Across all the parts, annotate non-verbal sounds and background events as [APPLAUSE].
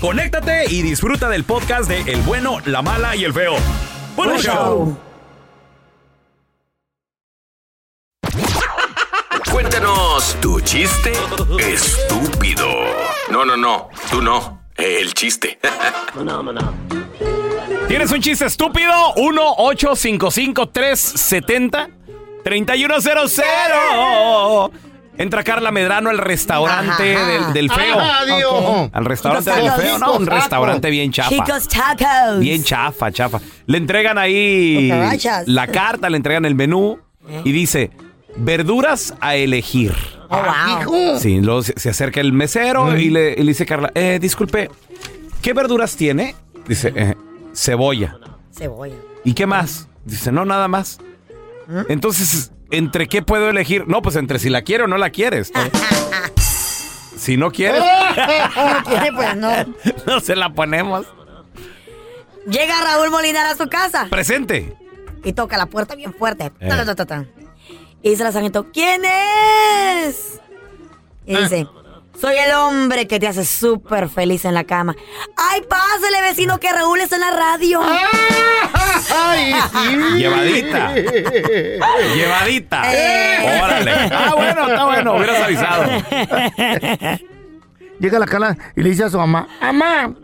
conéctate y disfruta del podcast de El bueno, la mala y el feo. ¡Buen Buen show! show. Cuéntanos tu chiste estúpido. No, no, no. Tú no. El chiste. [LAUGHS] ¿Tienes un chiste estúpido? 1-855-370-3100. Entra Carla Medrano al restaurante Ajá. del, del feo. Adiós. Al restaurante Chicos del tacos. feo, ¿no? Un restaurante bien chafa. Chicos tacos. Bien chafa, chafa. Le entregan ahí Cucarachas. la carta, le entregan el menú y dice, verduras a elegir. Oh, wow. Hijo. Sí, luego se, se acerca el mesero y, le, y le dice Carla, eh, disculpe, ¿qué verduras tiene? Dice, "Eh, cebolla. Cebolla. ¿Y qué más? Dice, no, nada más. Entonces, ¿entre qué puedo elegir? No, pues entre si la quiero o no la quieres. [LAUGHS] si no quieres, No quiere, pues no. [LAUGHS] no se la ponemos. Llega Raúl Molinar a su casa Presente. y toca la puerta bien fuerte. Eh. Y dice la sargento, ¿quién es? Y dice, soy el hombre que te hace súper feliz en la cama. ¡Ay, pásale, vecino, que Raúl está en la radio! [LAUGHS] Ay, sí. Llevadita. Llevadita. Eh. Órale. Ah, bueno, está bueno. Hubieras avisado. Llega la Carla y le dice a su mamá, mamá,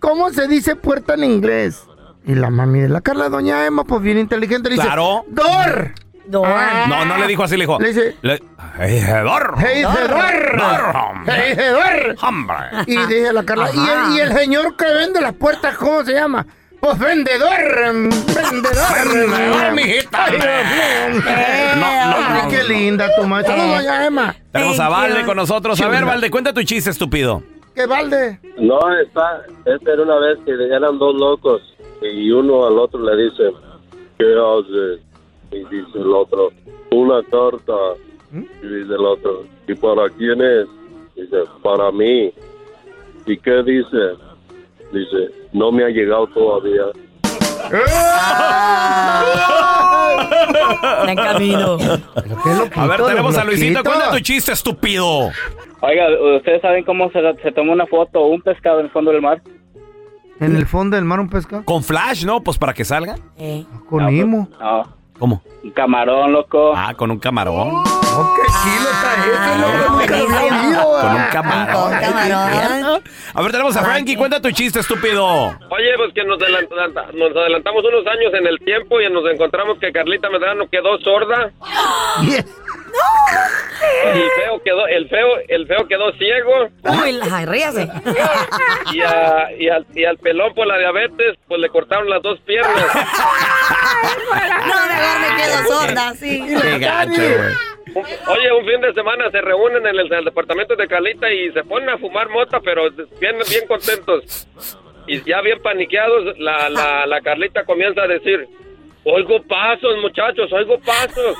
¿cómo se dice puerta en inglés? Y la mami de la Carla, doña Emma, pues bien inteligente, le dice, Claro. door. Door. No, no le dijo así, le dijo. Le dice- Le- door. Hombre. Y dice la Carla, ¿y el, y el señor que vende las puertas, cómo se llama? Pues vendedor, vendedor. Vendedor, mijita. No, no, qué linda tu madre. Saludos, doña Emma. Tenemos a Valde con nosotros. A ver, Valde, cuenta tu chiste, estúpido. ¿Qué balde? No, está, esta era una vez que eran dos locos y uno al otro le dice, ¿qué haces? Y dice el otro, una carta. Y dice el otro, ¿y para quién es? Dice, para mí. ¿Y qué dice? Dice, no me ha llegado todavía. Está en camino. A ver, tenemos a Luisito. Cuenta tu chiste, estúpido. Oiga, ¿ustedes saben cómo se, se toma una foto un pescado en el fondo del mar? ¿En el fondo del mar un pescado? Con flash, ¿no? Pues para que salga. Eh. Con Imo. No, ¿Cómo? un camarón, loco. Ah, con un camarón. Oh, qué chilo loco. Oído, Con un camarón. Con camarón. A ver, tenemos a Frankie. Cuenta tu chiste, estúpido. Oye, pues que nos, adelanta- nos adelantamos unos años en el tiempo y nos encontramos que Carlita Medrano quedó sorda. Yes. El feo quedó, el feo, el feo quedó ciego. Uy, ay, ríase. Y, a- y al, y al pelón por la diabetes, pues le cortaron las dos piernas. No, mejor me quedo sorda, sí. Qué gacho, güey. Oye, un fin de semana se reúnen en el, en el departamento de Carlita y se ponen a fumar mota, pero bien, bien contentos. Y ya bien paniqueados, la, la, la Carlita comienza a decir, oigo pasos, muchachos, oigo pasos.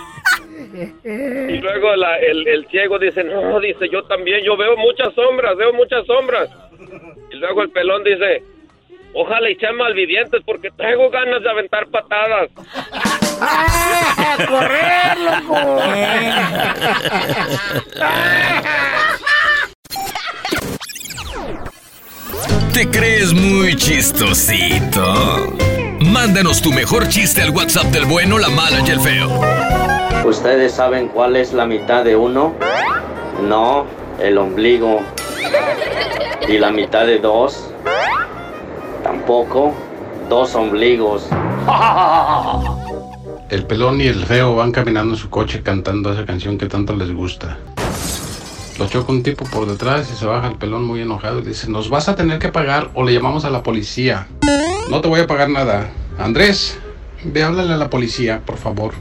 Y [LAUGHS] luego la- el, el ciego dice, no, dice, yo también, yo veo muchas sombras, veo muchas sombras. Y luego el pelón dice, ojalá y sean malvivientes porque traigo ganas de aventar patadas. [LAUGHS] ¡Correr, loco! ¿Te crees muy chistosito? Mándanos tu mejor chiste al WhatsApp del bueno, la mala y el feo. ¿Ustedes saben cuál es la mitad de uno? No, el ombligo. ¿Y la mitad de dos? Tampoco, dos ombligos. [LAUGHS] El pelón y el feo van caminando en su coche cantando esa canción que tanto les gusta. Lo choca un tipo por detrás y se baja el pelón muy enojado y dice, nos vas a tener que pagar o le llamamos a la policía. No te voy a pagar nada. Andrés, ve, háblale a la policía, por favor.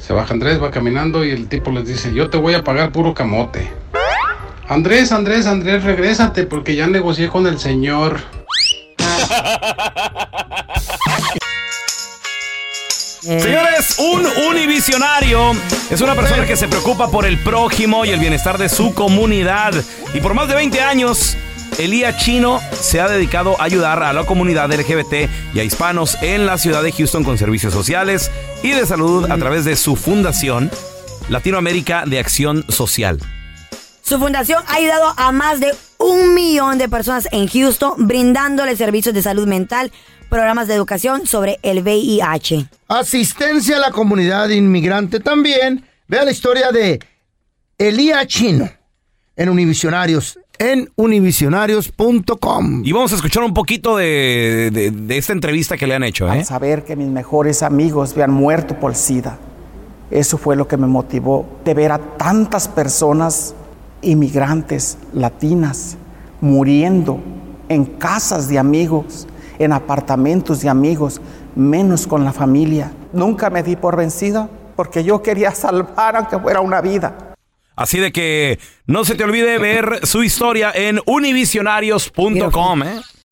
Se baja Andrés, va caminando y el tipo les dice, yo te voy a pagar puro camote. Andrés, Andrés, Andrés, regrésate porque ya negocié con el señor. [LAUGHS] Señores, un univisionario es una persona que se preocupa por el prójimo y el bienestar de su comunidad. Y por más de 20 años, Elías Chino se ha dedicado a ayudar a la comunidad LGBT y a hispanos en la ciudad de Houston con servicios sociales y de salud a través de su fundación Latinoamérica de Acción Social. Su fundación ha ayudado a más de un millón de personas en Houston, brindándole servicios de salud mental, programas de educación sobre el VIH. Asistencia a la comunidad inmigrante también. Vea la historia de Elías Chino en Univisionarios, en univisionarios.com. Y vamos a escuchar un poquito de, de- de esta entrevista que le han hecho. ¿eh? Al saber que mis mejores amigos habían muerto por SIDA. Eso fue lo que me motivó de ver a tantas personas inmigrantes latinas muriendo en casas de amigos, en apartamentos de amigos, menos con la familia. Nunca me di por vencida porque yo quería salvar aunque fuera una vida. Así de que no se te olvide [LAUGHS] ver su historia en univisionarios.com. ¿eh?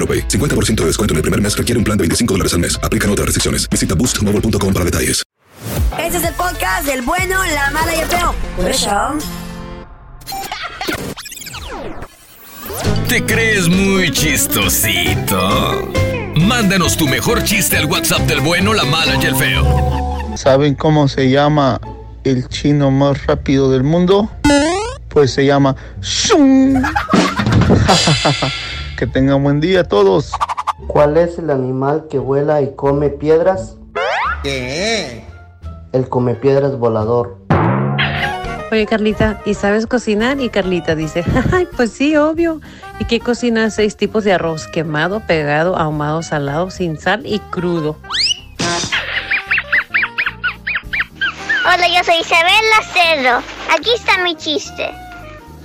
AroPay. 50% de descuento en el primer mes requiere un plan de 25 dólares al mes. Aplican otras restricciones. Visita boostmobile.com para detalles. Este es el podcast del bueno, la mala y el feo. Por eso. ¿Te crees muy chistosito? Mándanos tu mejor chiste al WhatsApp del bueno, la mala y el feo. ¿Saben cómo se llama el chino más rápido del mundo? Pues se llama Shun. [LAUGHS] que tengan buen día todos. ¿Cuál es el animal que vuela y come piedras? ¿Qué? El come piedras volador. Oye, Carlita, ¿y sabes cocinar? Y Carlita dice, [LAUGHS] ay, pues sí, obvio. ¿Y qué cocinas? Seis tipos de arroz, quemado, pegado, ahumado, salado, sin sal y crudo. Hola, yo soy Isabel Lacerdo. Aquí está mi chiste.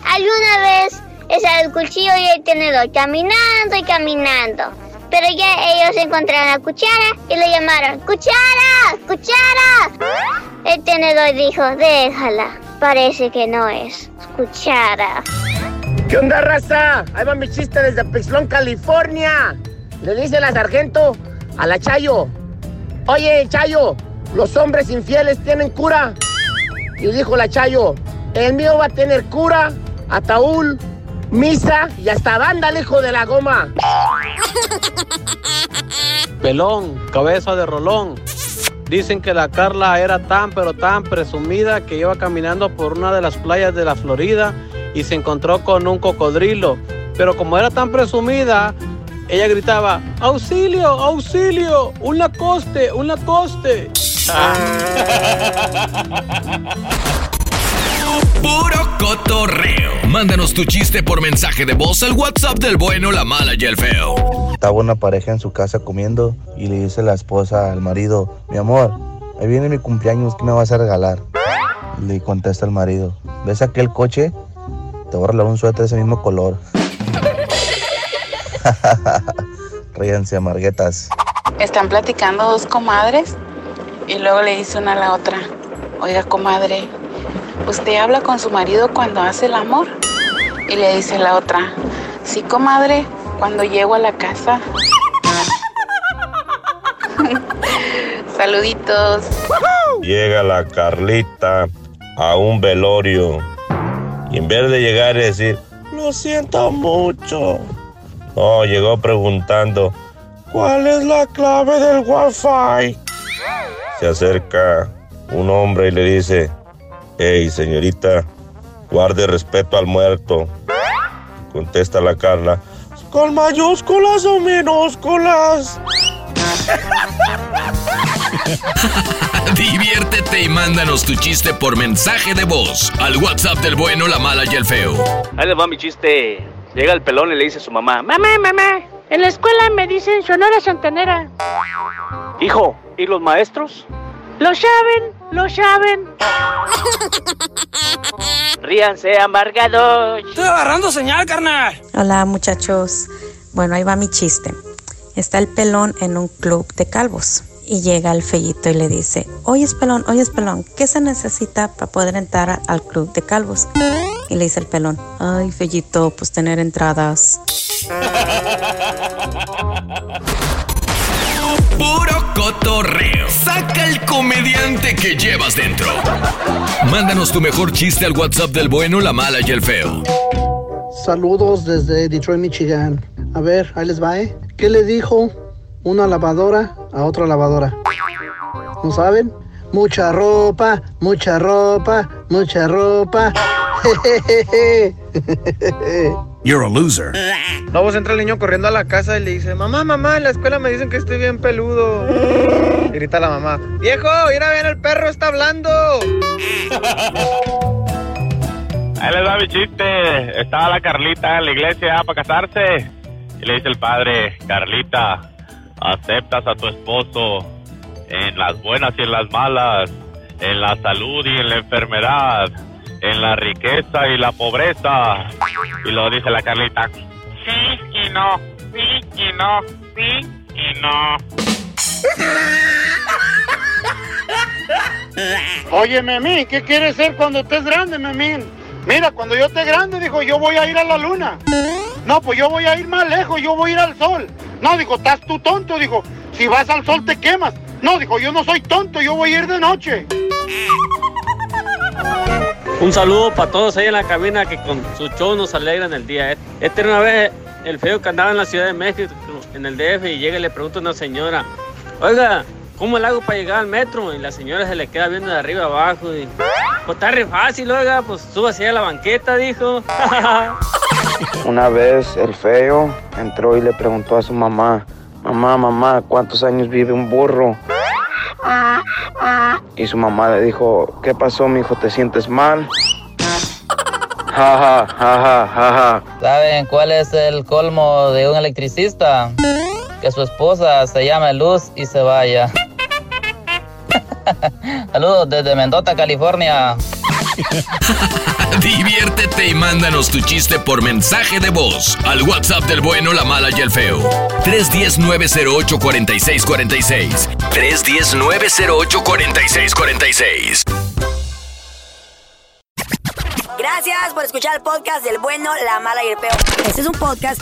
Alguna vez estaba el cuchillo y el tenedor caminando y caminando. Pero ya ellos encontraron la cuchara y le llamaron ¡Cuchara! ¡Cuchara! El tenedor dijo, déjala. Parece que no es cuchara. ¿Qué onda, raza? Ahí va mi chiste desde Pixlón, California. Le dice la sargento a la Chayo. Oye, Chayo, ¿los hombres infieles tienen cura? Y dijo la Chayo, el mío va a tener cura, ataúd, misa y hasta banda, el hijo de la goma. [LAUGHS] Pelón, cabeza de rolón. Dicen que la Carla era tan pero tan presumida que iba caminando por una de las playas de la Florida y se encontró con un cocodrilo. Pero como era tan presumida, ella gritaba, auxilio, auxilio, un lacoste, un lacoste. [LAUGHS] Puro cotorreo. Mándanos tu chiste por mensaje de voz al WhatsApp del bueno, la mala y el feo. Estaba una pareja en su casa comiendo y le dice la esposa al marido, mi amor, ahí viene mi cumpleaños, ¿qué me vas a regalar? Le contesta el marido, ¿ves aquel coche? Te voy a regalar un suéter de ese mismo color. [LAUGHS] Ríanse, amarguetas. Están platicando dos comadres y luego le dice una a la otra, oiga comadre, ¿usted habla con su marido cuando hace el amor? Y le dice la otra, sí comadre, cuando llego a la casa. [LAUGHS] Saluditos. Llega la Carlita a un velorio y en vez de llegar y decir, lo siento mucho, no, llegó preguntando, ¿cuál es la clave del wifi? Se acerca un hombre y le dice, hey señorita, guarde respeto al muerto. Contesta la Carla, ¿con mayúsculas o minúsculas? [LAUGHS] Diviértete y mándanos tu chiste por mensaje de voz al WhatsApp del bueno, la mala y el feo. Ahí les va mi chiste. Llega el pelón y le dice a su mamá, Mamá, mamá, en la escuela me dicen Sonora Santanera. hijo, ¿y los maestros? Lo saben, lo saben. [LAUGHS] Ríanse, amargados. Estoy agarrando señal, carnal. Hola muchachos. Bueno, ahí va mi chiste. Está el pelón en un club de calvos y llega el fellito y le dice, oye pelón, oye pelón, ¿qué se necesita para poder entrar al club de calvos? Y le dice el pelón, ay fellito, pues tener entradas. [LAUGHS] Saca el comediante que llevas dentro. Mándanos tu mejor chiste al WhatsApp del bueno, la mala y el feo. Saludos desde Detroit, Michigan. A ver, ahí les va, ¿eh? ¿Qué le dijo una lavadora a otra lavadora? ¿No saben? Mucha ropa, mucha ropa, mucha ropa. [LAUGHS] You're a loser. No, pues entra el niño corriendo a la casa y le dice, mamá, mamá, en la escuela me dicen que estoy bien peludo. [LAUGHS] Y grita la mamá, viejo, mira bien, el perro está hablando. [LAUGHS] Ahí les va mi chiste. Estaba la Carlita en la iglesia para casarse. Y le dice el padre, Carlita, aceptas a tu esposo en las buenas y en las malas, en la salud y en la enfermedad, en la riqueza y la pobreza. Y lo dice la Carlita, sí y no, sí y no, sí y no. Oye, Memín, ¿qué quieres ser cuando estés grande, Memín? Mira, cuando yo esté grande, dijo, yo voy a ir a la luna. No, pues yo voy a ir más lejos, yo voy a ir al sol. No, dijo, estás tú tonto, dijo, si vas al sol te quemas. No, dijo, yo no soy tonto, yo voy a ir de noche. Un saludo para todos ahí en la cabina que con su show nos alegran el día. Este era una vez el feo que andaba en la Ciudad de México, en el DF, y llega y le pregunta a una señora, oiga, ¿cómo le hago para llegar al metro? Y la señora se le queda viendo de arriba abajo y, pues está re fácil, oiga, pues súbase a la banqueta, dijo. [LAUGHS] Una vez el feo entró y le preguntó a su mamá, mamá, mamá, ¿cuántos años vive un burro? Y su mamá le dijo, ¿qué pasó, mi hijo? ¿Te sientes mal? [LAUGHS] ¿Saben cuál es el colmo de un electricista? Que su esposa se llame Luz y se vaya. [LAUGHS] Saludos desde Mendota, California. [LAUGHS] [LAUGHS] Diviértete y mándanos tu chiste por mensaje de voz al WhatsApp del bueno, la mala y el feo. 310-908-4646. 310-908-4646. Gracias por escuchar el podcast del bueno, la mala y el peor. Este es un podcast